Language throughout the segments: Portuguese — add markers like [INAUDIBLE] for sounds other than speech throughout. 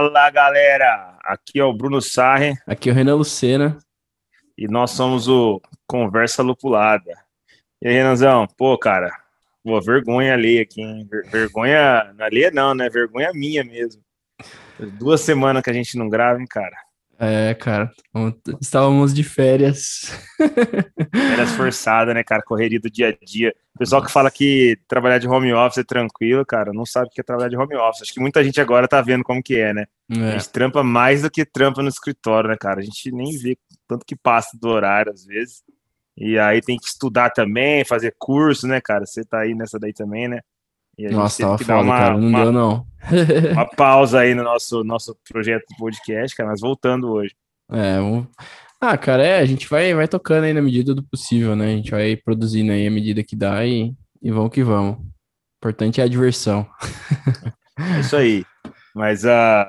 Fala galera, aqui é o Bruno Sarre. Aqui é o Renan Lucena. E nós somos o Conversa Lupulada. E aí, Renanzão, pô, cara, pô, vergonha ali aqui, hein? Vergonha, não ali não, né? Vergonha minha mesmo. Duas semanas que a gente não grava, hein, cara? É, cara, estávamos de férias. [LAUGHS] Férias forçadas, né, cara? Correria do dia a dia. O pessoal que fala que trabalhar de home office é tranquilo, cara, não sabe o que é trabalhar de home office. Acho que muita gente agora tá vendo como que é, né? É. A gente trampa mais do que trampa no escritório, né, cara? A gente nem vê tanto que passa do horário, às vezes. E aí tem que estudar também, fazer curso, né, cara? Você tá aí nessa daí também, né? Nossa, tava foda, uma, cara. Não uma, deu, não. [LAUGHS] uma pausa aí no nosso, nosso projeto de podcast, cara, mas voltando hoje. É, vamos... Ah, cara, é, a gente vai, vai tocando aí na medida do possível, né? A gente vai produzindo aí a medida que dá e, e vamos que vamos. O importante é a diversão. É isso aí. Mas uh,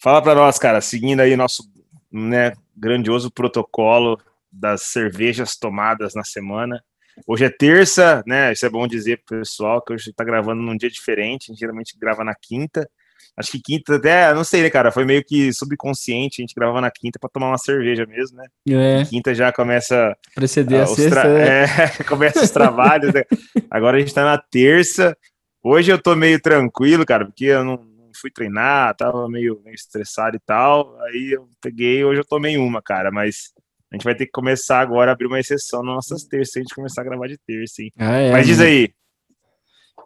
fala para nós, cara, seguindo aí nosso né, grandioso protocolo das cervejas tomadas na semana. Hoje é terça, né? Isso é bom dizer pro pessoal que hoje tá gravando num dia diferente. A gente geralmente grava na quinta. Acho que quinta até, não sei, né, cara? Foi meio que subconsciente. A gente gravava na quinta para tomar uma cerveja mesmo, né? É. Quinta já começa. Preceder uh, a sexta. Tra... Né? [LAUGHS] É, começa os trabalhos. né? Agora a gente tá na terça. Hoje eu tô meio tranquilo, cara, porque eu não, não fui treinar, tava meio, meio estressado e tal. Aí eu peguei, hoje eu tomei uma, cara, mas a gente vai ter que começar agora a abrir uma exceção nas nossas terças, a gente começar a gravar de terça, hein? Ah, é, Mas diz aí.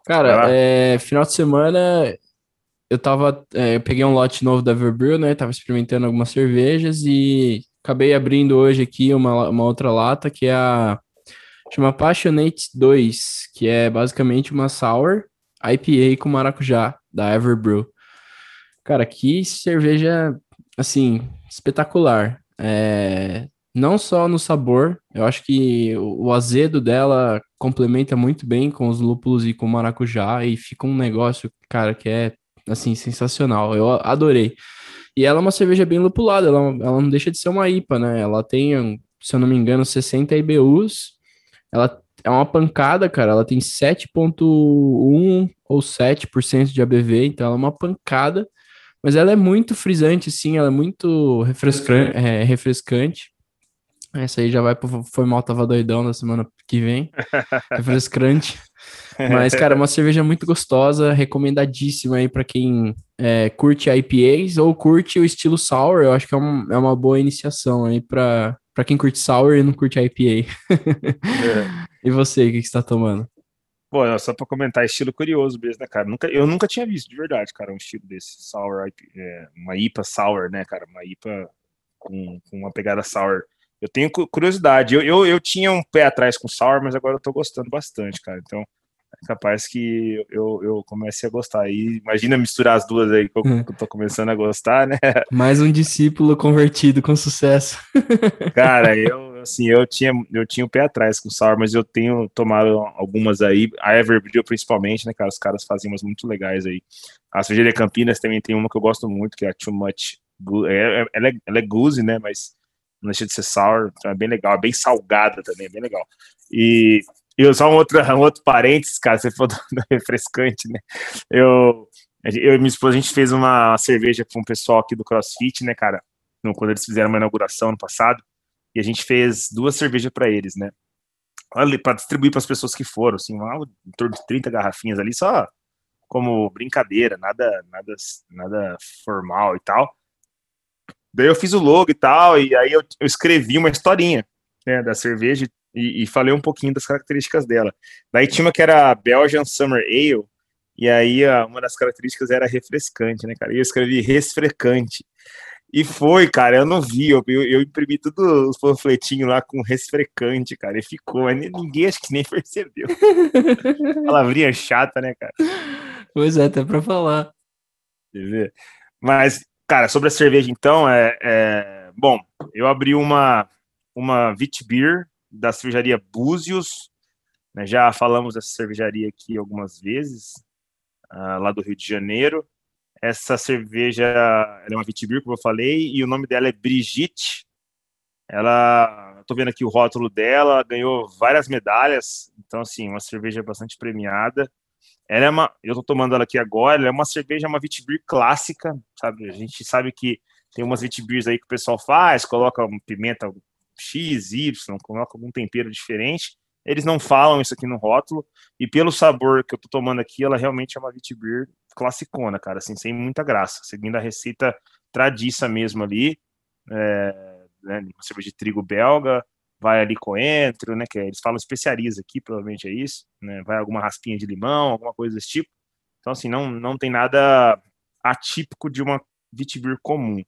Cara, é, final de semana eu tava. É, eu peguei um lote novo da Everbrew, né? Tava experimentando algumas cervejas e acabei abrindo hoje aqui uma, uma outra lata que é a. Chama Passionate 2, que é basicamente uma sour IPA com maracujá da Everbrew. Cara, que cerveja, assim, espetacular. É, não só no sabor, eu acho que o azedo dela complementa muito bem com os lúpulos e com o maracujá e fica um negócio, cara, que é assim sensacional. Eu adorei. E ela é uma cerveja bem lupulada, ela, ela não deixa de ser uma IPA, né? Ela tem, se eu não me engano, 60 IBUs. Ela é uma pancada, cara. Ela tem 7.1 ou 7% de ABV, então ela é uma pancada. Mas ela é muito frisante, sim, ela é muito refrescante. É, refrescante. Essa aí já vai pro Foi Mal Tava Doidão na semana que vem. [LAUGHS] Refrescante. Mas, cara, uma cerveja muito gostosa, recomendadíssima aí para quem é, curte IPAs ou curte o estilo sour. Eu acho que é, um, é uma boa iniciação aí para quem curte sour e não curte IPA. [LAUGHS] é. E você, o que, que você tá tomando? Pô, só para comentar, estilo curioso mesmo, né, cara? Nunca, eu nunca tinha visto, de verdade, cara, um estilo desse, sour, é, uma IPA sour, né, cara? Uma IPA com, com uma pegada sour eu tenho curiosidade. Eu, eu, eu tinha um pé atrás com Sour, mas agora eu tô gostando bastante, cara. Então, é capaz que eu, eu comece a gostar. E imagina misturar as duas aí, que eu, eu tô começando a gostar, né? [LAUGHS] Mais um discípulo convertido com sucesso. [LAUGHS] Cara, eu, assim, eu tinha, eu tinha um pé atrás com Sour, mas eu tenho tomado algumas aí, a Everbrew principalmente, né, cara? Os caras fazem umas muito legais aí. A cervejaria Campinas também tem uma que eu gosto muito, que é a Too Much. É, é, ela, é, ela é goose, né? Mas não deixa de ser sour, então é bem legal, é bem salgada também, é bem legal. E, e só um outro, um outro parênteses, cara, você falou [LAUGHS] do refrescante, né? Eu, eu e minha esposa, a gente fez uma cerveja com o pessoal aqui do CrossFit, né, cara? Quando eles fizeram uma inauguração no passado, e a gente fez duas cervejas para eles, né? Para distribuir para as pessoas que foram, assim, uma, em torno de 30 garrafinhas ali, só como brincadeira, nada, nada, nada formal e tal. Daí eu fiz o logo e tal, e aí eu, eu escrevi uma historinha né, da cerveja e, e, falei um pouquinho das características dela. Daí tinha uma que era Belgian Summer Ale, e aí uma das características era refrescante, né, cara? E eu escrevi resfrecante. E foi, cara, eu não vi, eu, eu, imprimi todos os panfletinhos lá com resfrecante, cara, e ficou, mas ninguém acho que nem [LAUGHS] percebeu. Palavrinha chata, né, cara? Pois é, até pra falar. Mas Cara, sobre a cerveja, então, é, é... bom, eu abri uma, uma Vitbeer da cervejaria Búzios, né, já falamos dessa cervejaria aqui algumas vezes, uh, lá do Rio de Janeiro. Essa cerveja é uma Vitbeer, como eu falei, e o nome dela é Brigitte. Ela, tô vendo aqui o rótulo dela, ganhou várias medalhas, então, assim, uma cerveja bastante premiada. Ela é uma, eu tô tomando ela aqui agora, ela é uma cerveja, uma Vitibir clássica, sabe? A gente sabe que tem umas Vitibires aí que o pessoal faz, coloca pimenta X, Y, coloca algum tempero diferente. Eles não falam isso aqui no rótulo, e pelo sabor que eu tô tomando aqui, ela realmente é uma Vitibir classicona, cara, assim, sem muita graça, seguindo a receita tradiça mesmo ali, é, né, uma cerveja de trigo belga, vai ali coentro, né, que é, eles falam especiarias aqui, provavelmente é isso, né, vai alguma raspinha de limão, alguma coisa desse tipo. Então, assim, não, não tem nada atípico de uma Vitibir comum.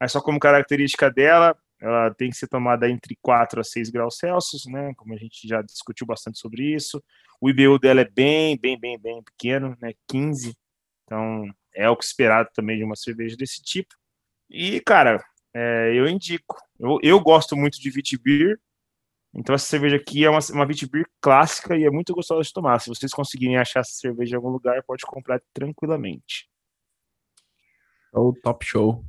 Mas só como característica dela, ela tem que ser tomada entre 4 a 6 graus Celsius, né? Como a gente já discutiu bastante sobre isso. O IBU dela é bem, bem, bem, bem pequeno, né? 15. Então, é o que esperado também de uma cerveja desse tipo. E, cara, é, eu indico. Eu, eu gosto muito de Vitibir. Então, essa cerveja aqui é uma, uma Vitibir clássica e é muito gostosa de tomar. Se vocês conseguirem achar essa cerveja em algum lugar, pode comprar tranquilamente. Show, top show.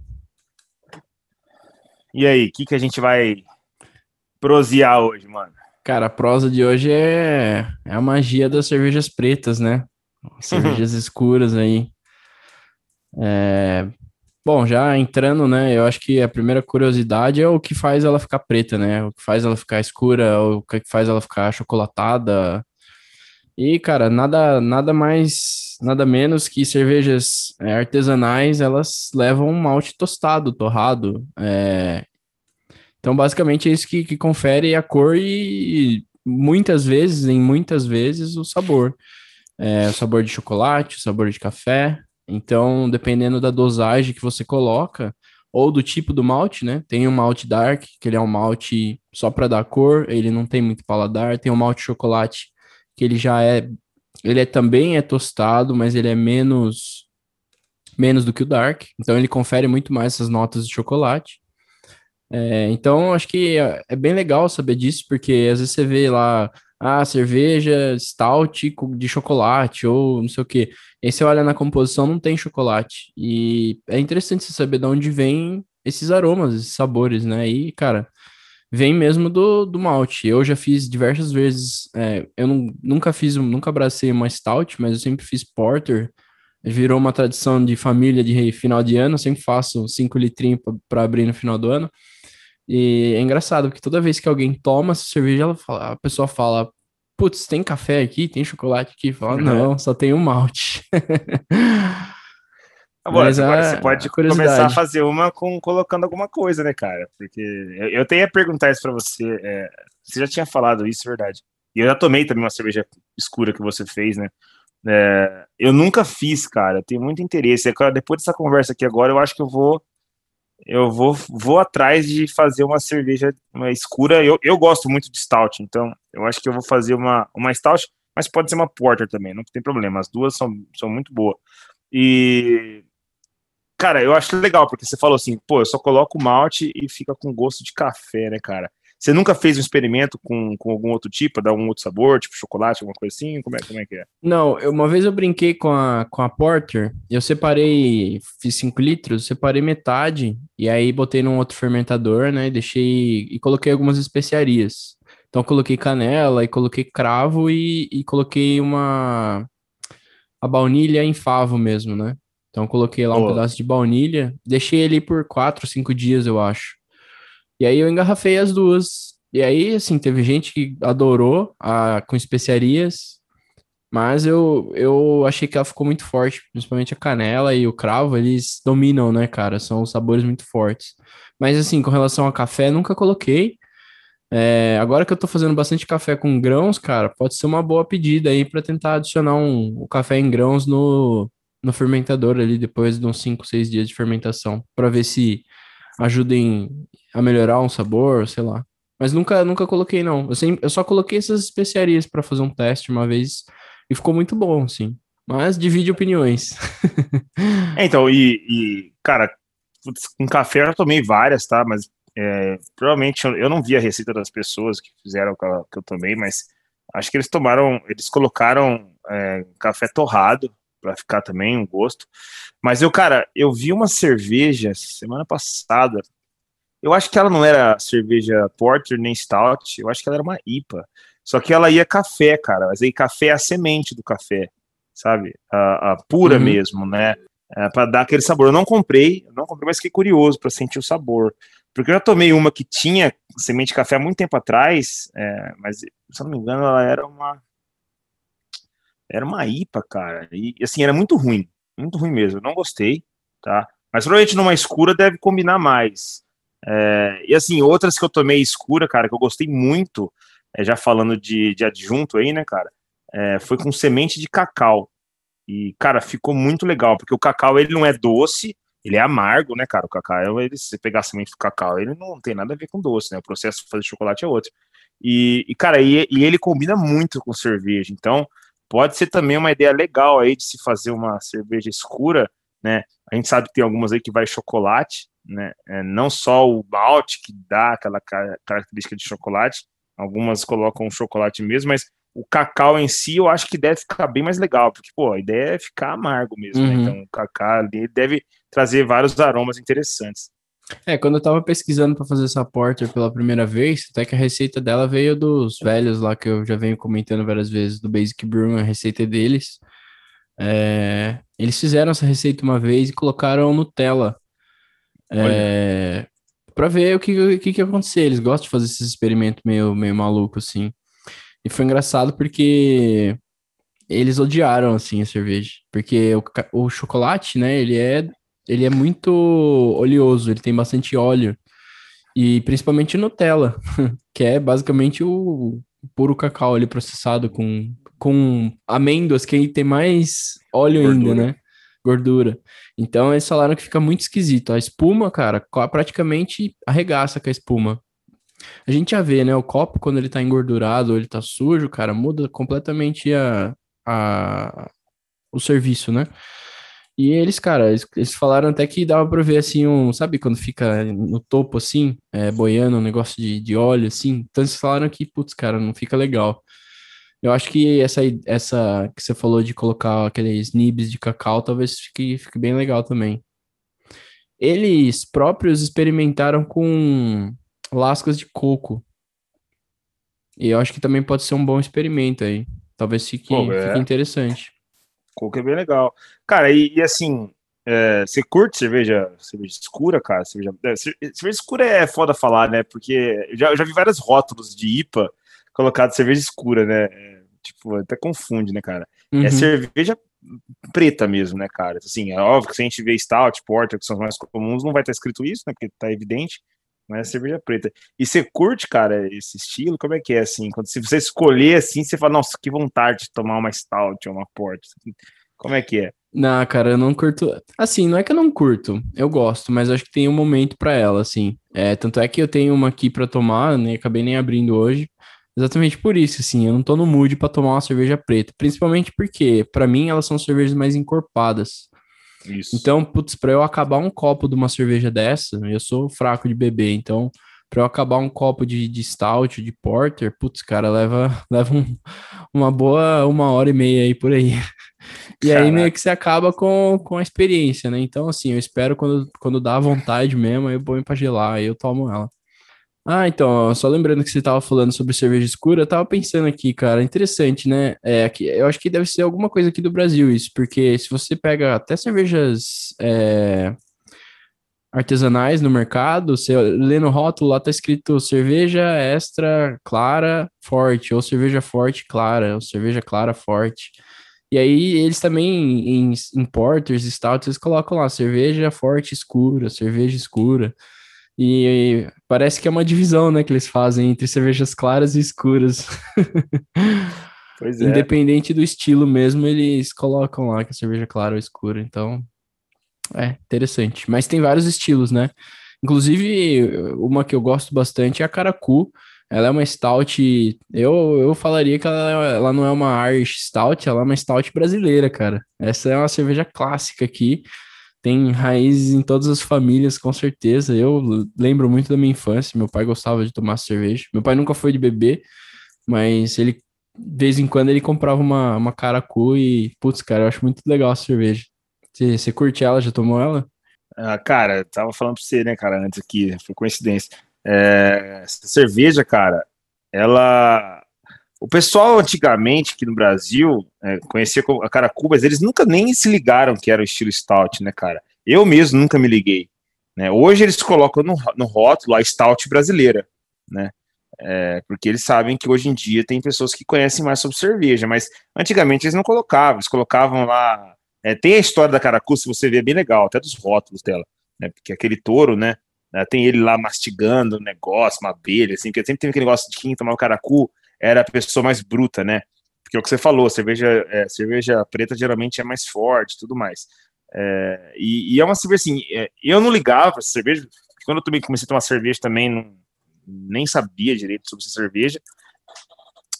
E aí, o que, que a gente vai prosear hoje, mano? Cara, a prosa de hoje é, é a magia das cervejas pretas, né? [LAUGHS] Cervejas escuras aí. É... Bom, já entrando, né? Eu acho que a primeira curiosidade é o que faz ela ficar preta, né? O que faz ela ficar escura, o que faz ela ficar achocolatada. E, cara, nada, nada mais, nada menos que cervejas é, artesanais, elas levam um malte tostado, torrado. É... Então, basicamente, é isso que, que confere a cor e, muitas vezes, em muitas vezes, o sabor. É, o sabor de chocolate, o sabor de café. Então, dependendo da dosagem que você coloca, ou do tipo do malte, né? Tem o malte dark, que ele é um malte só para dar cor, ele não tem muito paladar. Tem o malte chocolate, que ele já é, ele é também é tostado, mas ele é menos menos do que o dark, então ele confere muito mais essas notas de chocolate. É, então acho que é, é, bem legal saber disso, porque às vezes você vê lá ah, cerveja stout de chocolate ou não sei o que. Aí você olha na composição, não tem chocolate. E é interessante você saber de onde vem esses aromas, esses sabores, né? E, cara, vem mesmo do, do malte. Eu já fiz diversas vezes, é, eu não, nunca fiz, nunca abracei uma stout, mas eu sempre fiz porter. Virou uma tradição de família de final de ano, eu sempre faço cinco litrinhos para abrir no final do ano. E é engraçado, porque toda vez que alguém toma essa cerveja, ela fala, a pessoa fala, putz, tem café aqui, tem chocolate aqui? Fala, não, só tem o malte. [LAUGHS] Agora, Mas, agora a, você pode começar a fazer uma com colocando alguma coisa, né, cara? Porque eu, eu tenho a perguntar isso para você. É, você já tinha falado isso, é verdade. E eu já tomei também uma cerveja escura que você fez, né? É, eu nunca fiz, cara. Tenho muito interesse. Depois dessa conversa aqui agora, eu acho que eu vou eu vou, vou atrás de fazer uma cerveja uma escura. Eu, eu gosto muito de stout, então eu acho que eu vou fazer uma, uma stout, mas pode ser uma porter também, não tem problema. As duas são, são muito boas. E Cara, eu acho legal, porque você falou assim, pô, eu só coloco malte e fica com gosto de café, né, cara? Você nunca fez um experimento com, com algum outro tipo, dar um outro sabor, tipo chocolate, alguma coisa assim? Como é, como é que é? Não, eu, uma vez eu brinquei com a, com a Porter, eu separei, fiz 5 litros, separei metade, e aí botei num outro fermentador, né, e deixei, e coloquei algumas especiarias. Então coloquei canela, e coloquei cravo, e, e coloquei uma, a baunilha em favo mesmo, né? Então coloquei lá um pedaço de baunilha, deixei ele por quatro, cinco dias, eu acho. E aí eu engarrafei as duas. E aí, assim, teve gente que adorou a, com especiarias, mas eu, eu achei que ela ficou muito forte, principalmente a canela e o cravo, eles dominam, né, cara? São sabores muito fortes. Mas assim, com relação a café, nunca coloquei. É, agora que eu tô fazendo bastante café com grãos, cara, pode ser uma boa pedida aí para tentar adicionar um, o café em grãos no, no fermentador ali depois de uns 5, 6 dias de fermentação, para ver se ajudem a melhorar um sabor, sei lá. Mas nunca, nunca coloquei, não. Eu, sempre, eu só coloquei essas especiarias para fazer um teste uma vez e ficou muito bom, assim. Mas divide opiniões. é, então, e, e, cara, com café eu tomei várias, tá? Mas é, provavelmente eu, eu, não vi a receita das pessoas que fizeram que eu, que eu tomei, mas acho que eles tomaram, eles colocaram é, café torrado para ficar também um gosto. Mas eu, cara, eu vi uma cerveja semana passada. Eu acho que ela não era cerveja porter nem stout, eu acho que ela era uma IPA. Só que ela ia café, cara. Mas aí café é a semente do café. sabe? A, a pura uhum. mesmo, né? É, para dar aquele sabor. Eu não comprei, não comprei, mas fiquei curioso para sentir o sabor. Porque eu já tomei uma que tinha semente de café há muito tempo atrás, é, mas se eu não me engano, ela era uma. Era uma IPA, cara. E assim, era muito ruim. Muito ruim mesmo. Não gostei, tá? Mas provavelmente numa escura deve combinar mais. É, e assim, outras que eu tomei escura, cara, que eu gostei muito, é, já falando de, de adjunto aí, né, cara? É, foi com semente de cacau. E, cara, ficou muito legal, porque o cacau ele não é doce, ele é amargo, né, cara? O cacau, ele, se você pegar a semente do cacau, ele não tem nada a ver com doce, né? O processo de fazer chocolate é outro. E, e cara, e, e, ele combina muito com cerveja. Então, pode ser também uma ideia legal aí de se fazer uma cerveja escura, né? A gente sabe que tem algumas aí que vai chocolate, né? É, não só o malte que dá aquela característica de chocolate, algumas colocam chocolate mesmo, mas o cacau em si eu acho que deve ficar bem mais legal, porque, pô, a ideia é ficar amargo mesmo, né? uhum. né? Então, o cacau ali deve trazer vários aromas interessantes. É, quando eu tava pesquisando para fazer essa porter pela primeira vez, até que a receita dela veio dos velhos lá que eu já venho comentando várias vezes, do Basic Brew, a receita deles. É, eles fizeram essa receita uma vez e colocaram Nutella. É, para ver o que, o que, que ia acontecer. Eles gostam de fazer esse experimento meio, meio maluco, assim. E foi engraçado porque eles odiaram, assim, a cerveja. Porque o, o chocolate, né, ele é ele é muito oleoso, ele tem bastante óleo. E principalmente Nutella, [LAUGHS] que é basicamente o puro cacau ali processado com, com amêndoas, que tem mais óleo Gordura. ainda, né? Gordura. Então eles falaram que fica muito esquisito. A espuma, cara, praticamente arregaça com a espuma. A gente já vê, né? O copo, quando ele tá engordurado ou ele tá sujo, cara, muda completamente a, a, o serviço, né? E eles, cara, eles, eles, falaram até que dava pra ver assim, um, sabe quando fica no topo assim, é, boiando um negócio de, de óleo assim? Então eles falaram que, putz, cara, não fica legal. Eu acho que essa, essa que você falou de colocar aqueles nibs de cacau talvez fique, fique bem legal também. Eles próprios experimentaram com lascas de coco. E eu acho que também pode ser um bom experimento aí. Talvez fique, Pô, é. fique interessante. Coco é bem legal. Cara, e, e assim, é, você curte cerveja, cerveja escura, cara? Cerveja, é, cerveja escura é foda falar, né? Porque eu já, eu já vi vários rótulos de IPA colocados cerveja escura, né? É, tipo, até confunde, né, cara? É uhum. É cerveja preta mesmo, né, cara? Assim, é óbvio que se a gente vê Stout, Porter, que são os mais comuns, não vai estar escrito isso, né? Porque tá evidente, mas é cerveja preta. E você curte, cara, esse estilo? Como é que é, assim? Quando se você escolher, assim, você fala, nossa, que vontade de tomar uma Stout ou uma Porter. Como é que é? Não, cara, eu não curto. Assim, não é que eu não curto, eu gosto, mas acho que tem um momento para ela, assim. É, tanto é que eu tenho uma aqui para tomar, né? Acabei nem abrindo hoje. Exatamente por isso, assim, eu não tô no mood para tomar uma cerveja preta, principalmente porque, para mim, elas são cervejas mais encorpadas. Isso. Então, putz, pra eu acabar um copo de uma cerveja dessa, eu sou fraco de beber, então, pra eu acabar um copo de, de stout, de porter, putz, cara, leva, [LAUGHS] leva um, uma boa uma hora e meia aí por aí. E Caraca. aí meio que você acaba com, com a experiência, né? Então, assim, eu espero quando, quando dá vontade mesmo, eu ponho pra gelar, aí eu tomo ela. Ah, então, só lembrando que você estava falando sobre cerveja escura, eu tava pensando aqui, cara, interessante, né? É, que, eu acho que deve ser alguma coisa aqui do Brasil isso, porque se você pega até cervejas é, artesanais no mercado, você lê no rótulo, lá tá escrito cerveja extra clara forte, ou cerveja forte clara, ou cerveja clara forte. E aí eles também, em, em porters, stouts, eles colocam lá cerveja forte escura, cerveja escura. E parece que é uma divisão, né, que eles fazem entre cervejas claras e escuras. [LAUGHS] Pois é. Independente do estilo mesmo, eles colocam lá que a cerveja clara ou escura. Então, é interessante. Mas tem vários estilos, né? Inclusive, uma que eu gosto bastante é a Caracu. Ela é uma stout. Eu, eu falaria que ela, ela não é uma Irish Stout, ela é uma stout brasileira, cara. Essa é uma cerveja clássica aqui tem raízes em todas as famílias, com certeza. Eu lembro muito da minha infância, meu pai gostava de tomar cerveja. Meu pai nunca foi de beber, mas ele, de vez em quando, ele comprava uma, uma caracu e, putz, cara, eu acho muito legal a cerveja. Você, você curte ela? Já tomou ela? Ah, cara, tava falando pra você, né, cara, antes aqui, foi coincidência. É, essa cerveja, cara, ela o pessoal antigamente aqui no Brasil é, conhecia a Caracu, mas eles nunca nem se ligaram que era o estilo stout, né, cara? Eu mesmo nunca me liguei. Né? Hoje eles colocam no, no rótulo a stout brasileira, né? É, porque eles sabem que hoje em dia tem pessoas que conhecem mais sobre cerveja, mas antigamente eles não colocavam, eles colocavam lá. É, tem a história da Caracu, se você ver, é bem legal, até dos rótulos dela, né? Porque aquele touro, né? né tem ele lá mastigando um negócio, uma abelha, assim, porque sempre tem aquele negócio de quem tomava Caracu era a pessoa mais bruta, né? Porque é o que você falou, cerveja, é, cerveja preta geralmente é mais forte tudo mais. É, e, e, é uma cerveja assim, é, eu não ligava cerveja, quando eu também comecei a tomar cerveja também, não, nem sabia direito sobre cerveja.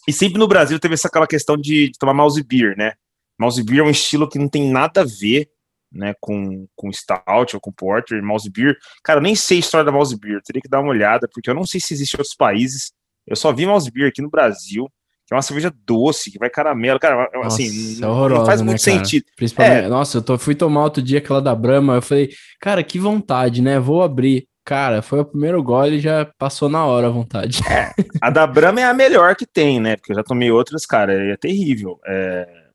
E sempre no Brasil teve essa aquela questão de, de tomar mouse beer, né? Mouse beer é um estilo que não tem nada a ver né, com, com stout ou com porter, mouse beer. Cara, eu nem sei a história da mouse beer, teria que dar uma olhada, porque eu não sei se existe em outros países. Eu só vi mouse beer aqui no Brasil, que é uma cerveja doce, que vai caramelo. Cara, nossa, assim, é horrorosa, não faz muito né, sentido. Principalmente, é. nossa, eu tô, fui tomar outro dia aquela da Brahma, eu falei, cara, que vontade, né? Vou abrir. Cara, foi o primeiro gole e já passou na hora a vontade. É, a da Brahma é a melhor que tem, né? Porque eu já tomei outras, cara, é terrível. É...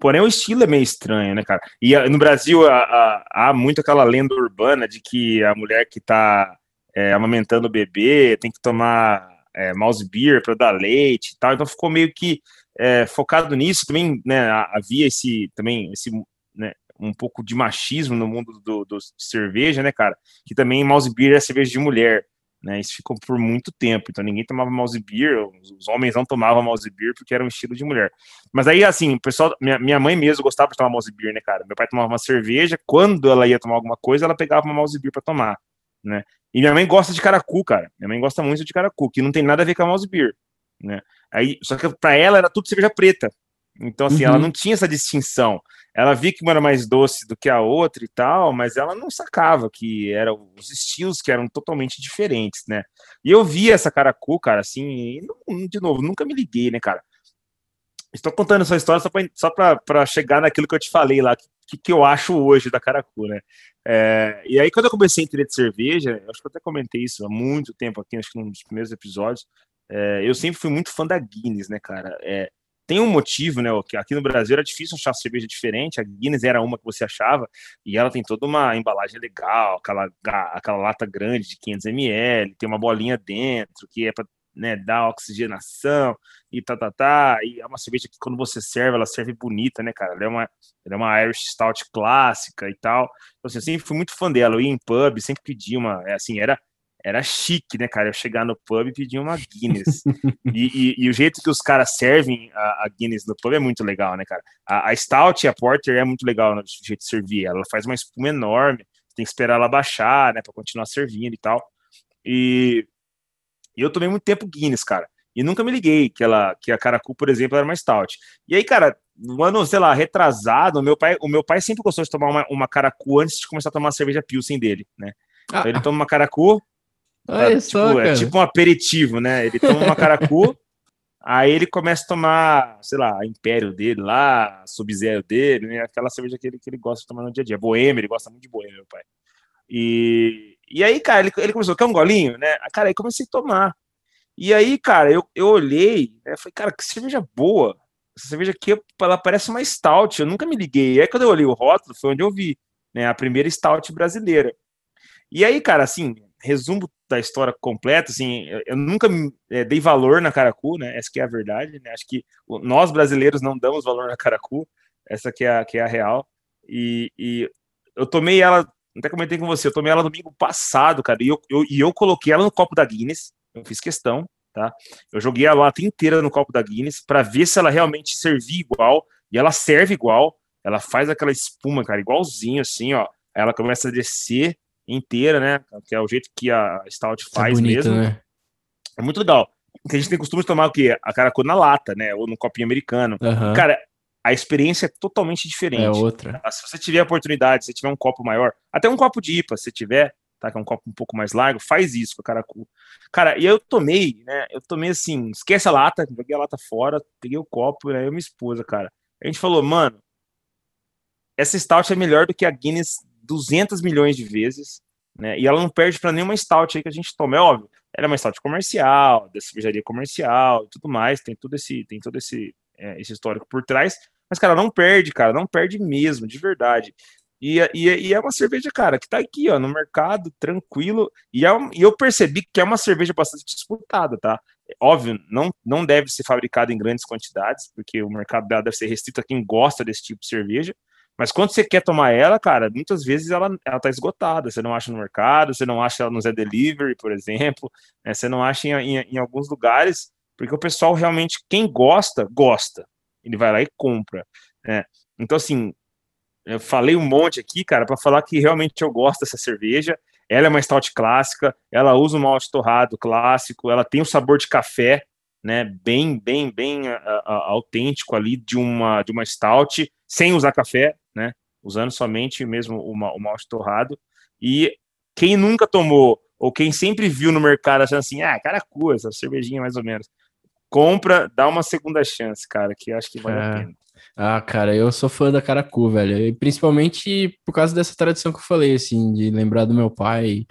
Porém, o estilo é meio estranho, né, cara? E no Brasil há, há, muito aquela lenda urbana de que a mulher que tá é, amamentando o bebê tem que tomar é, mouse beer para dar leite e tal. Então ficou meio que é, focado nisso. Também né, havia esse também esse né, um pouco de machismo no mundo do, do cerveja, né, cara? Que também mouse beer é cerveja de mulher. Né, isso ficou por muito tempo, então ninguém tomava mouse beer, os homens não tomavam mouse beer porque era um estilo de mulher. Mas aí, assim, o pessoal, minha, minha mãe mesmo gostava de tomar mouse beer, né, cara? Meu pai tomava uma cerveja, quando ela ia tomar alguma coisa, ela pegava uma mouse beer para tomar, né? E minha mãe gosta de caracu, cara. Minha mãe gosta muito de caracu, que não tem nada a ver com a mouse beer, né? Aí, só que para ela era tudo cerveja preta. Então, assim, uhum. ela não tinha essa distinção. Ela via que uma era mais doce do que a outra e tal, mas ela não sacava que eram os estilos que eram totalmente diferentes, né? E eu via essa caracu, cara, assim, e, de novo, nunca me liguei, né, cara? Estou contando essa história só para chegar naquilo que eu te falei lá, que, que eu acho hoje da Caracu, né? É, e aí, quando eu comecei a entender de cerveja, acho que eu até comentei isso há muito tempo aqui, acho que num dos primeiros episódios, é, eu sempre fui muito fã da Guinness, né, cara? É, tem um motivo, né? Aqui no Brasil era difícil achar cerveja diferente. A Guinness era uma que você achava e ela tem toda uma embalagem legal, aquela, aquela lata grande de 500 ml, tem uma bolinha dentro que é para né, dar oxigenação e tá, tá, tá. E é uma cerveja que quando você serve, ela serve bonita, né, cara? Ela é uma, ela é uma Irish Stout clássica e tal. Então, assim, eu sempre fui muito fã dela. Eu ia em pub, sempre pedi uma, é, assim, era era chique, né, cara? Eu chegar no pub e pedir uma Guinness. e, e, e, o jeito que os caras servem a, a, Guinness no pub é muito legal, né, cara? A, a Stout e a Porter é muito legal no jeito de servir. Ela faz uma espuma enorme, tem que esperar ela baixar, né, para continuar servindo e tal. E, e eu tomei muito tempo Guinness, cara. E nunca me liguei que ela, que a Caracu, por exemplo, era uma stout. E aí, cara, um ano, sei lá, retrasado, o meu pai, o meu pai sempre gostou de tomar uma, uma Caracu antes de começar a tomar a cerveja Pilsen dele, né? Então ele toma uma Caracu, Olha tá, só, tipo, é tipo um aperitivo, né? Ele toma uma Caracu, [LAUGHS] aí ele começa a tomar, sei lá, a Império dele lá, Sub-Zero dele, né? aquela cerveja que ele, que ele gosta de tomar no dia a dia. Boêmia, ele gosta muito de boêmia, meu pai. E, e aí, cara, ele, ele começou, quer um golinho, né? Cara, aí comecei a tomar. E aí, cara, eu, eu olhei, né? Falei, cara, que cerveja boa. Essa cerveja aqui, ela parece uma stout, eu nunca me liguei. E aí, quando eu olhei o rótulo, foi onde eu vi, né? A primeira stout brasileira. E aí, cara, assim, resumo da história completa, assim, eu, nunca é, dei valor na Caracu, né? Essa que é a verdade, né? Acho que nós brasileiros não damos valor na Caracu, essa que é a, que é a real. E, e eu tomei ela, até comentei com você, eu tomei ela domingo passado, cara, e eu, eu, e eu coloquei ela no copo da Guinness, eu fiz questão, tá? Eu joguei a lata inteira no copo da Guinness para ver se ela realmente servia igual, e ela serve igual, ela faz aquela espuma, cara, igualzinho assim, ó. Ela começa a descer inteira, né? Que é o jeito que a Stout é faz é bonito, mesmo. Né? É muito legal. Porque a gente tem costume de tomar o quê? A caracu na lata, né? Ou no copinho americano. Uhum. Cara, a experiência é totalmente diferente. É outra. Se você tiver a oportunidade, se tiver um copo maior, até um copo de IPA, se tiver, tá? Que é um copo um pouco mais largo, faz isso com a caracu. Cara, e eu tomei, né? Eu tomei assim, esquece a lata, joguei a lata fora, peguei o copo, né? Eu e minha esposa, cara. A gente falou, mano, essa stout é melhor do que a Guinness 200 milhões de vezes, né? E ela não perde para nenhuma stout aí que a gente toma, é óbvio. Ela é uma stout comercial, da cervejaria comercial, tudo mais, tem todo esse, tem todo esse, é, esse histórico por trás. Mas, cara, não perde, cara, não perde mesmo, de verdade. E, e, e, é uma cerveja, cara, que tá aqui, ó, no mercado, tranquilo. E, é, e eu percebi que é uma cerveja bastante disputada, tá? Óbvio, não, não deve ser fabricada em grandes quantidades, porque o mercado dela deve ser restrito a quem gosta desse tipo de cerveja. Mas quando você quer tomar ela, cara, muitas vezes ela, ela tá esgotada. Você não acha no mercado, você não acha ela no Zé Delivery, por exemplo. Né? Você não acha em, em, em alguns lugares, porque o pessoal realmente, quem gosta, gosta. Ele vai lá e compra. Né? Então, assim, eu falei um monte aqui, cara, para falar que realmente eu gosto dessa cerveja. Ela é uma stout clássica, ela usa um malte torrado clássico, ela tem um sabor de café, né, bem, bem, bem a, a, autêntico ali de uma de uma stout, sem usar café, né, usando somente mesmo o, o malte torrado. E quem nunca tomou ou quem sempre viu no mercado achando assim, ah, cara, cu, essa cervejinha mais ou menos, compra, dá uma segunda chance, cara, que eu acho que vale é. a pena. Ah, cara, eu sou fã da Caracu, velho. E principalmente por causa dessa tradição que eu falei, assim, de lembrar do meu pai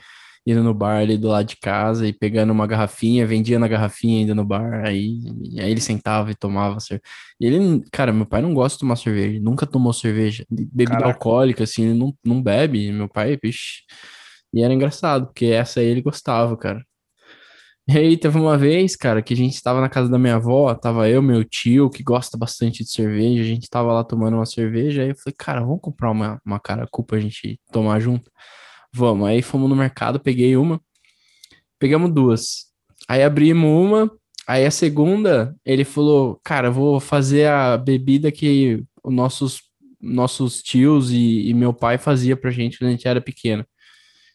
indo no bar ali do lado de casa e pegando uma garrafinha, vendia na garrafinha ainda no bar, aí, aí ele sentava e tomava cerveja. Ele, cara, meu pai não gosta de tomar cerveja, nunca tomou cerveja, bebida Caraca. alcoólica, assim, ele não, não bebe, meu pai, bicho. E era engraçado, porque essa aí ele gostava, cara. E aí teve uma vez, cara, que a gente estava na casa da minha avó, tava eu, meu tio, que gosta bastante de cerveja, a gente tava lá tomando uma cerveja, aí eu falei, cara, vamos comprar uma, uma caracu pra gente tomar junto? Vamos, aí fomos no mercado, peguei uma, pegamos duas, aí abrimos uma, aí a segunda, ele falou, cara, vou fazer a bebida que os nossos, nossos tios e, e meu pai fazia pra gente quando a gente era pequeno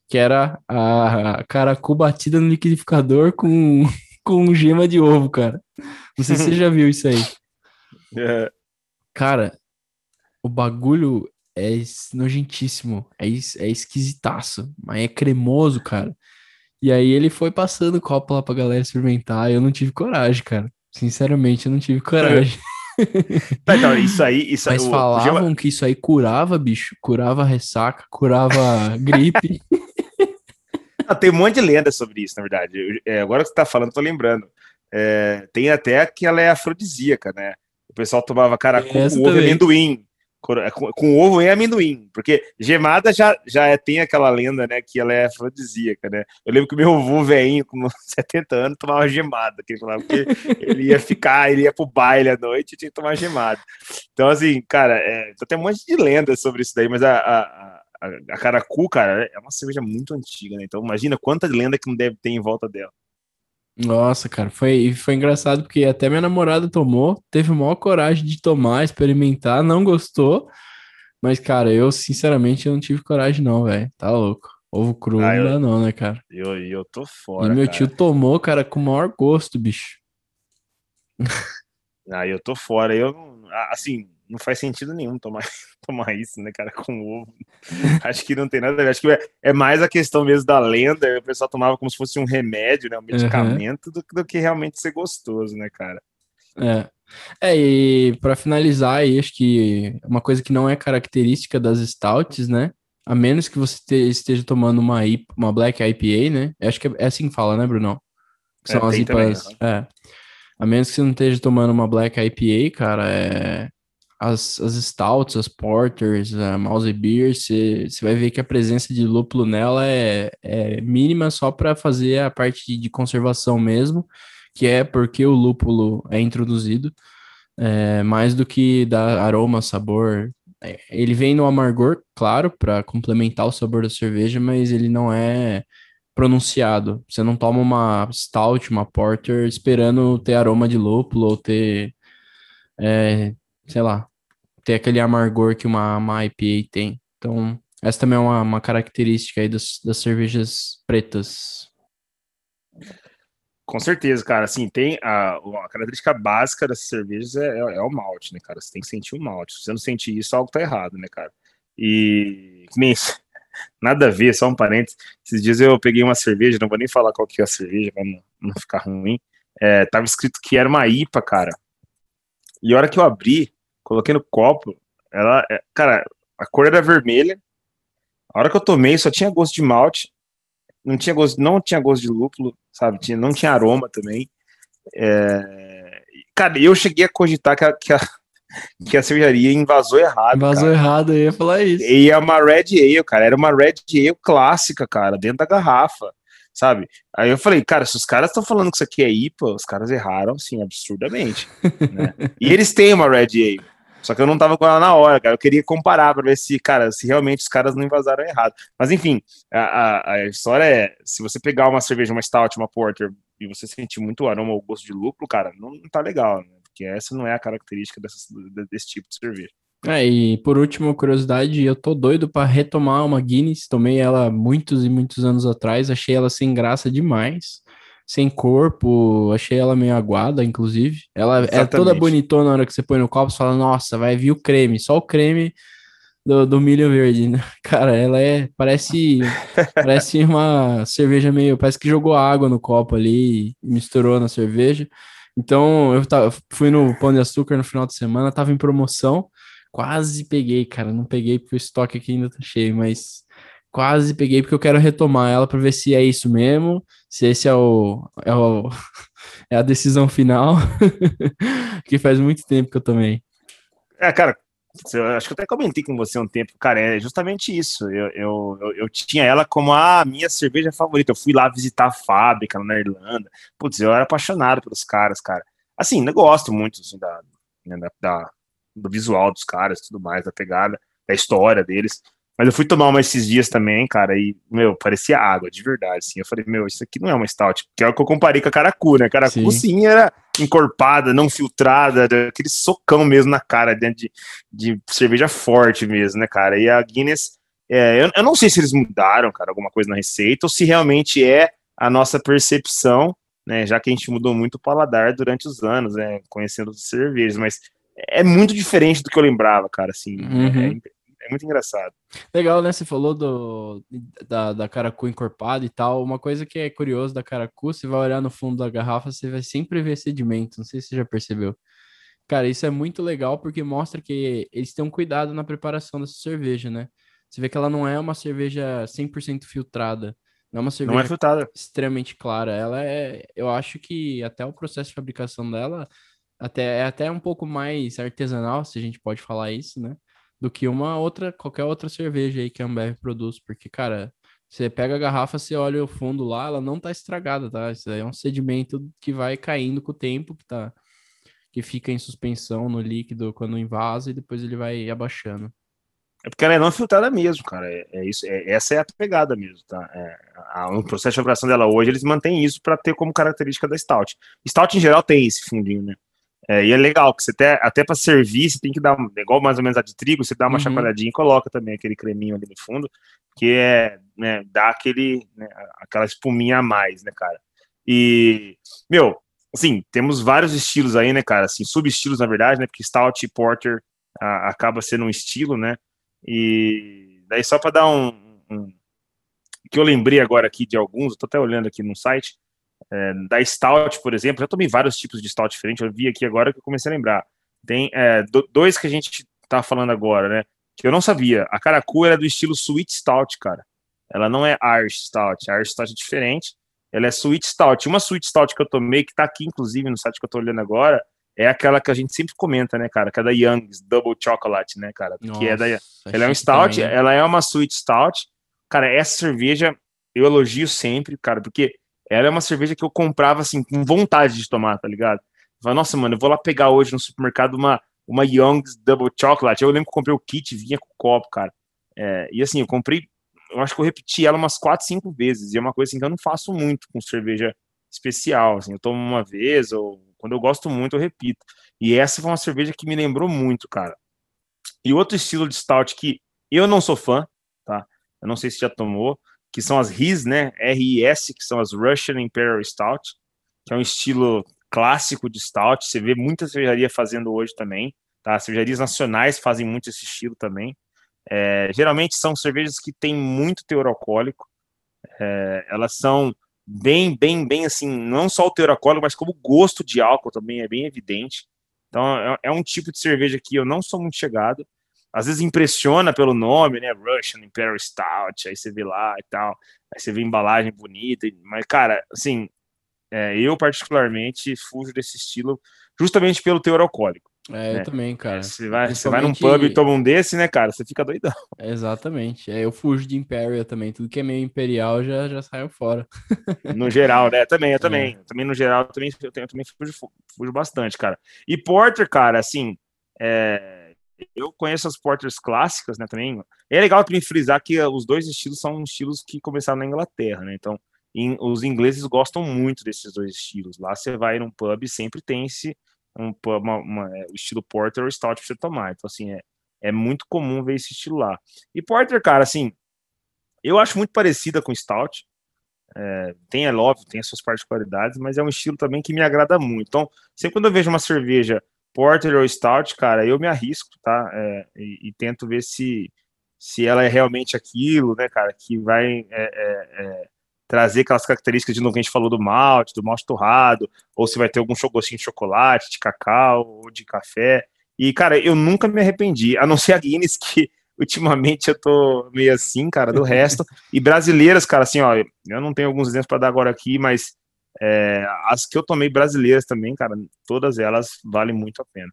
que era a caracu batida no liquidificador com, [LAUGHS] com gema de ovo, cara. Não sei se você [LAUGHS] já viu isso aí. É. Cara, o bagulho é nojentíssimo, é, é esquisitaço, mas é cremoso, cara. E aí ele foi passando o copo lá pra galera experimentar, e eu não tive coragem, cara. Sinceramente, eu não tive coragem. [LAUGHS] Tá, então, isso aí. Isso Mas falavam gema... que isso aí curava, bicho. Curava ressaca, curava gripe. [LAUGHS] [LAUGHS] Ah, tem um monte de lenda sobre isso, na verdade. É, agora que você tá falando, tô lembrando. É, tem até que ela é afrodisíaca, né? O pessoal tomava cara com ovo e amendoim. É, com, com, ovo e amendoim. Porque gemada já, já é, tem aquela lenda, né? Que ela é afrodisíaca, né? Eu lembro que meu avô velhinho, com 70 [LAUGHS] anos, tomava gemada. Que ele falava que ele ia ficar, ele ia pro baile à noite e tinha que tomar gemada. Então, assim, cara, é, tem um monte de lendas sobre isso daí, mas a, a a, a Caracu, cara, é uma cerveja muito antiga, né? Então imagina quanta lenda que não deve ter em volta dela. Nossa, cara, foi, foi engraçado porque até minha namorada tomou, teve maior coragem de tomar, experimentar, não gostou. Mas, cara, eu sinceramente eu não tive coragem, não, velho. Tá louco. Ovo cru ah, não dá, não, né, cara? Eu, eu tô fora. E meu cara. tio tomou, cara, com o maior gosto, bicho. Ah, eu tô fora. Eu, assim, não faz sentido nenhum tomar, [LAUGHS] tomar isso, né, cara, com ovo. Acho que não tem nada a ver. Acho que é, é, mais a questão mesmo da lenda. O pessoal tomava como se fosse um remédio, né, um medicamento, uhum. do, do, que realmente ser gostoso, né, cara. É. É, e para finalizar aí, acho que uma coisa que não é característica das stouts, né? A menos que você te, esteja tomando uma, uma Black IPA, né? Acho que é, é assim que fala, né, Bruno? Que são é, as IPAs. Também, né? É. A menos que você não esteja tomando uma Black IPA, cara, é as, as stouts, as porters, a mouse beer, você vai ver que a presença de lúpulo nela é, é mínima só para fazer a parte de, conservação mesmo, que é porque o lúpulo é introduzido, é, mais do que dar aroma, sabor. É, ele vem no amargor, claro, para complementar o sabor da cerveja, mas ele não é pronunciado. Você não toma uma stout, uma porter esperando ter aroma de lúpulo ou ter é, sei lá, ter aquele amargor que uma, uma IPA tem. Então, essa também é uma, uma característica aí das, das cervejas pretas. Com certeza, cara. Assim, tem a, a característica básica dessas cervejas é, é, é, o malte, né, cara? Você tem que sentir o malte. Se você não sentir isso, algo tá errado, né, cara? E nem [LAUGHS] nada a ver, só um parênteses. Esses dias eu peguei uma cerveja, não vou nem falar qual que é a cerveja, pra não, não ficar ruim. É, tava escrito que era uma IPA, cara. E a hora que eu abri, coloquei no copo, ela, é, cara, a cor era vermelha. A hora que eu tomei, só tinha gosto de malte. não tinha gosto, não tinha gosto de lúpulo, sabe? Tinha, não tinha aroma também. É... Cara, eu cheguei a cogitar que a, que a, [LAUGHS] que a cervejaria invasou errado. Invasou cara. errado, eu ia falar isso. E é uma Red Ale, cara. Era uma Red Ale clássica, cara, dentro da garrafa, sabe? Aí eu falei, cara, se os caras estão falando que isso aqui é IPA, os caras erraram, sim, absurdamente. né? [LAUGHS] E eles têm uma Red Ale. Só que eu não tava com ela na hora, cara. Eu queria comparar para ver se, cara, se realmente os caras não invasaram errado. Mas enfim, a, a, história é: se você pegar uma cerveja, uma stout, uma porter, e você sentir muito aroma ou gosto de lúpulo, cara, não, não tá legal, né? Porque essa não é a característica desse tipo de cerveja. É, e por último, curiosidade, eu tô doido para retomar uma Guinness. Tomei ela muitos e muitos anos atrás, achei ela sem graça demais sem corpo, achei ela meio aguada, inclusive. Ela Exatamente. é toda bonitona na hora que você põe no copo, você fala, nossa, vai vir o creme, só o creme do, do milho verde, né? [LAUGHS] Cara, ela é, parece, [LAUGHS] parece uma cerveja meio, parece que jogou água no copo ali e misturou na cerveja. Então, eu tava, fui no Pão de Açúcar no final de semana, tava em promoção, quase peguei, cara, não peguei porque o estoque aqui ainda tá cheio, mas quase peguei porque eu quero retomar ela para ver se é isso mesmo, se esse é o é, o, [LAUGHS] é a decisão final, [LAUGHS] que faz muito tempo que eu tomei. É, cara, eu acho que eu até comentei com você um tempo, cara, é justamente isso. Eu, eu, eu, eu, tinha ela como a minha cerveja favorita. Eu fui lá visitar a fábrica na Irlanda. Putz, eu era apaixonado pelos caras, cara. Assim, eu gosto muito assim, da, né, da, da, do visual dos caras, tudo mais, da pegada, da história deles. Mas eu fui tomar uma esses dias também, cara, e, meu, parecia água, de verdade, assim. Eu falei, meu, isso aqui não é uma stout, que é o que eu comparei com a Caracu, né? Caracu, sim, sim era encorpada, não filtrada, aquele socão mesmo na cara, dentro de, de cerveja forte mesmo, né, cara? E a Guinness, é, eu, eu não sei se eles mudaram, cara, alguma coisa na receita, ou se realmente é a nossa percepção, né, já que a gente mudou muito o paladar durante os anos, né, conhecendo as cervejas, mas é muito diferente do que eu lembrava, cara, assim, uhum. é, é muito engraçado. Legal, né? Você falou do, da, da caracu encorpada e tal. Uma coisa que é curioso da caracu, você vai olhar no fundo da garrafa, você vai sempre ver sedimento. Não sei se você já percebeu. Cara, isso é muito legal porque mostra que eles têm um cuidado na preparação dessa cerveja, né? Você vê que ela não é uma cerveja 100% filtrada. Não é uma cerveja não é filtrada. extremamente clara. Ela é, eu acho que até o processo de fabricação dela até, é até um pouco mais artesanal, se a gente pode falar isso, né? Do que uma outra, qualquer outra cerveja aí que a Ambev produz, porque, cara, você pega a garrafa, você olha o fundo lá, ela não tá estragada, tá? Isso aí é um sedimento que vai caindo com o tempo, que tá que fica em suspensão no líquido quando invasa e depois ele vai abaixando. É porque ela é não filtrada mesmo, cara. É, é isso, é, essa é a pegada mesmo, tá? É, a, o processo de elaboração dela hoje, eles mantêm isso para ter como característica da stout. Stout em geral tem esse fundinho, né? É, e é legal, que você até, até para servir, você tem que dar, igual mais ou menos a de trigo, você dá uma uhum. chacoalhadinha e coloca também aquele creminho ali no fundo, que é, né, dá aquele, né, aquela espuminha a mais, né, cara? E, meu, assim, temos vários estilos aí, né, cara? Assim, subestilos, na verdade, né? Porque Stout e Porter a, acaba sendo um estilo, né? E daí só para dar um, um, que eu lembrei agora aqui de alguns, eu tô até olhando aqui no site, é, da Stout, por exemplo, já tomei vários tipos de Stout diferentes, eu vi aqui agora que eu comecei a lembrar. Tem é, do, dois que a gente tá falando agora, né? Que eu não sabia. A Caracu era do estilo Sweet Stout, cara. Ela não é Irish Stout. A Irish Stout é diferente. Ela é Sweet Stout. Uma Sweet Stout que eu tomei, que tá aqui, inclusive, no site que eu tô olhando agora, é aquela que a gente sempre comenta, né, cara? Que é da Young's Double Chocolate, né, cara? Nossa, que é da, ela é um Stout, também. ela é uma Sweet Stout. Cara, essa cerveja eu elogio sempre, cara, porque ela é uma cerveja que eu comprava, assim, com vontade de tomar, tá ligado? falei, nossa, mano, eu vou lá pegar hoje no supermercado uma, uma Young's Double Chocolate. Eu lembro que eu comprei o kit, vinha com o copo, cara. É, e assim, eu comprei, eu acho que eu repeti ela umas 4, 5 vezes. E é uma coisa assim que eu não faço muito com cerveja especial. Assim, eu tomo uma vez, ou quando eu gosto muito, eu repito. E essa foi uma cerveja que me lembrou muito, cara. E outro estilo de stout que eu não sou fã, tá? Eu não sei se já tomou, que são as RIS, né? R-I-S, que são as Russian Imperial Stout, que é um estilo clássico de stout. Você vê muita cervejaria fazendo hoje também, tá? cervejarias nacionais fazem muito esse estilo também. É, geralmente são cervejas que têm muito teor alcoólico. É, elas são bem, bem, bem assim, não só o teor alcoólico, mas como o gosto de álcool também é bem evidente. Então é, é um tipo de cerveja que eu não sou muito chegado às vezes impressiona pelo nome, né? Russian Imperial Stout, aí você vê lá e tal. Aí você vê embalagem bonita, mas, cara, assim, é, eu particularmente fujo desse estilo justamente pelo teor alcoólico. É, eu né? também, cara. Você vai, Principalmente... você vai num pub e toma um desse, né, cara? Você fica doidão. Exatamente. É, eu fujo de Imperial também. Tudo que é meio imperial já, já saiu fora. [LAUGHS] No geral, né? Também, eu também. É. Também no geral, também, eu, tenho, eu também fujo, fujo bastante, cara. E Porter, cara, assim, é... eu conheço as Porters clássicas, né, também. É legal também frisar que os dois estilos são estilos que começaram na Inglaterra, né? Então, os ingleses gostam muito desses dois estilos. Lá você vai num pub e sempre tem esse um, uma, uma, é, estilo Porter ou Stout pra você tomar. Então, assim, é, é muito comum ver esse estilo lá. E Porter, cara, assim, eu acho muito parecida com Stout. É, tem, é óbvio, tem as suas particularidades, mas é um estilo também que me agrada muito. Então, sempre quando eu vejo uma cerveja Porter ou Stout, cara, eu me arrisco, tá? É, e, e, tento ver se, se ela é realmente aquilo, né, cara, que vai é, é, é trazer aquelas características de novo que a gente falou do malte, do malte torrado, ou se vai ter algum gostinho de chocolate, de cacau ou de café. E, cara, eu nunca me arrependi, a não ser a Guinness, [LAUGHS] que ultimamente eu tô meio assim, cara, do resto. e brasileiras, cara, assim, ó, eu não tenho alguns exemplos para dar agora aqui, mas é, as que eu tomei brasileiras também, cara, todas elas valem muito a pena.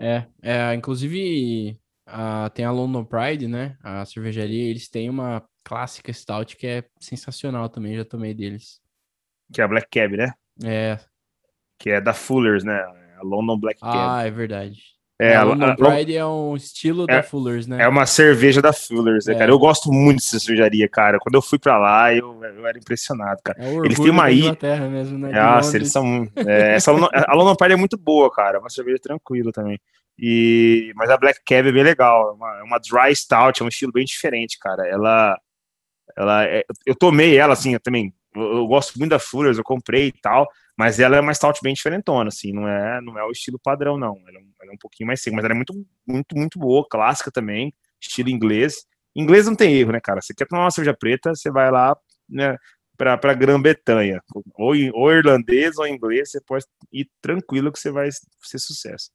É, é inclusive a, tem a London Pride, né? A cervejaria, eles têm uma clássica stout que é sensacional também, já tomei deles. Que é a Black Cab, né? É. Que é da Fullers, né? A London Black Cab. Ah, é verdade. É, a London Pride é um estilo é, da Fullers, né? É uma cerveja da Fullers, né, é. cara? Eu gosto muito dessa cervejaria, cara. Quando eu fui pra lá, eu, eu era impressionado, cara. É eles têm uma ilha. mesmo, né? Nossa, eles são. É, essa London, a London Pride é muito boa, cara. É uma cerveja tranquila também. E, mas a Black Cab é bem legal. É uma, é uma dry stout, é um estilo bem diferente, cara. Ela ela é, eu tomei ela assim, eu também. Eu, eu, gosto muito da Fullers, eu comprei e tal, mas ela é uma stout bem diferentona, assim, não é, não é o estilo padrão, não. Ela, é ela é um pouquinho mais seca, mas ela é muito, muito, muito boa, clássica também, estilo inglês. Inglês não tem erro, né, cara? Você quer tomar uma cerveja preta, você vai lá, né, para Grã-Bretanha, ou, ou irlandês ou inglês, você pode ir tranquilo que você vai ser sucesso.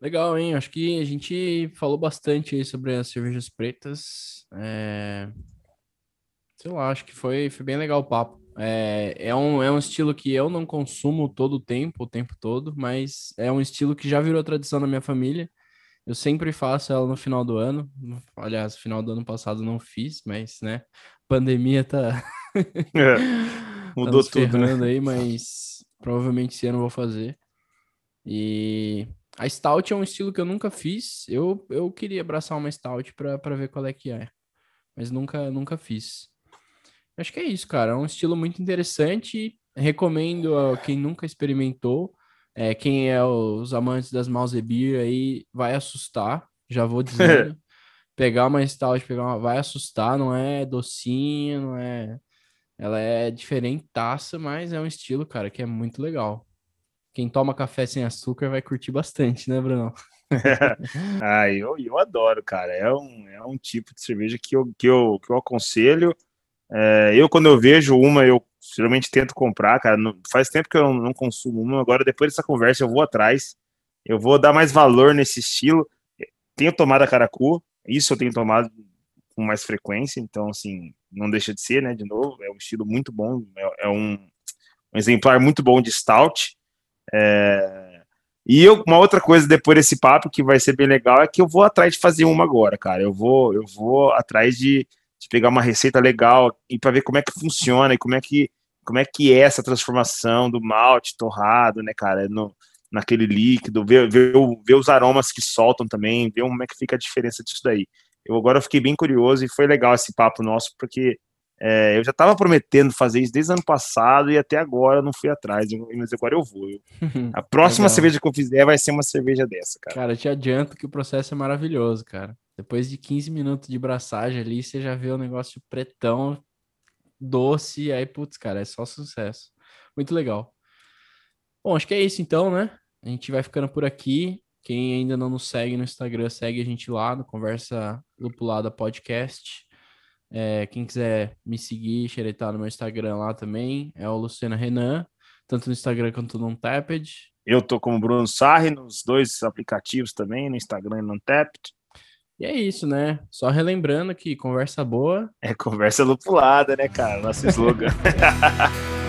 Legal, hein? Acho que a gente falou bastante aí sobre as cervejas pretas. É... Sei lá, acho que foi, foi bem legal o papo. É, é, um, é um estilo que eu não consumo todo o tempo, o tempo todo, mas é um estilo que já virou tradição na minha família. Eu sempre faço ela no final do ano. Aliás, final do ano passado não fiz, mas, né? Pandemia tá. [LAUGHS] é, [LAUGHS] mudou tá tudo, né? aí, mas provavelmente esse ano eu vou fazer. E a Stout é um estilo que eu nunca fiz. Eu, eu queria abraçar uma Stout para ver qual é que é. Mas nunca, nunca fiz. Acho que é isso, cara. É um estilo muito interessante. Recomendo a quem nunca experimentou. É, quem é os amantes das Mouse Beer aí vai assustar. Já vou dizendo. [LAUGHS] pegar uma Stout, pegar uma, vai assustar. Não é docinha, não é. Ela é diferente taça, mas é um estilo, cara, que é muito legal quem toma café sem açúcar vai curtir bastante, né, Bruno? ah, [LAUGHS] eu, eu adoro, cara. É um, é um tipo de cerveja que eu, que eu, que eu aconselho. É, eu, quando eu vejo uma, eu geralmente tento comprar, cara. Não, faz tempo que eu não, não, consumo uma. Agora, depois dessa conversa, eu vou atrás. Eu vou dar mais valor nesse estilo. Tenho tomado a Caracu, isso eu tenho tomado com mais frequência, então, assim, não deixa de ser, né? De novo, é um estilo muito bom, é, é um, um exemplar muito bom de stout. É... E eu, uma outra coisa depois desse papo que vai ser bem legal é que eu vou atrás de fazer uma agora, cara. Eu vou, eu vou atrás de, de pegar uma receita legal e para ver como é que funciona e como é que como é que é essa transformação do malte torrado, né, cara, no, naquele líquido, ver, ver, ver os aromas que soltam também, ver como é que fica a diferença disso daí. Eu agora fiquei bem curioso e foi legal esse papo nosso, porque é, eu já estava prometendo fazer isso desde o ano passado e até agora não fui atrás, mas agora eu vou. [LAUGHS] A próxima cerveja que eu fizer vai ser uma cerveja dessa, cara. Cara, te adianto que o processo é maravilhoso, cara. Depois de 15 minutos de braçagem ali, você já vê o negócio pretão, doce, aí, putz, cara, é só sucesso. Muito legal. Bom, acho que é isso então, né? A gente vai ficando por aqui. Quem ainda não nos segue no Instagram, segue a gente lá no Conversa Lupulada Podcast. É, quem quiser me seguir, xeretar no meu Instagram lá também, é o Luciano Renan, tanto no Instagram quanto no Untapped. Eu tô como Bruno Sarri nos dois aplicativos também, no Instagram e no Untapped. E é isso, né? Só relembrando que conversa boa. É conversa lupulada, né, cara? Nosso slogan. [LAUGHS]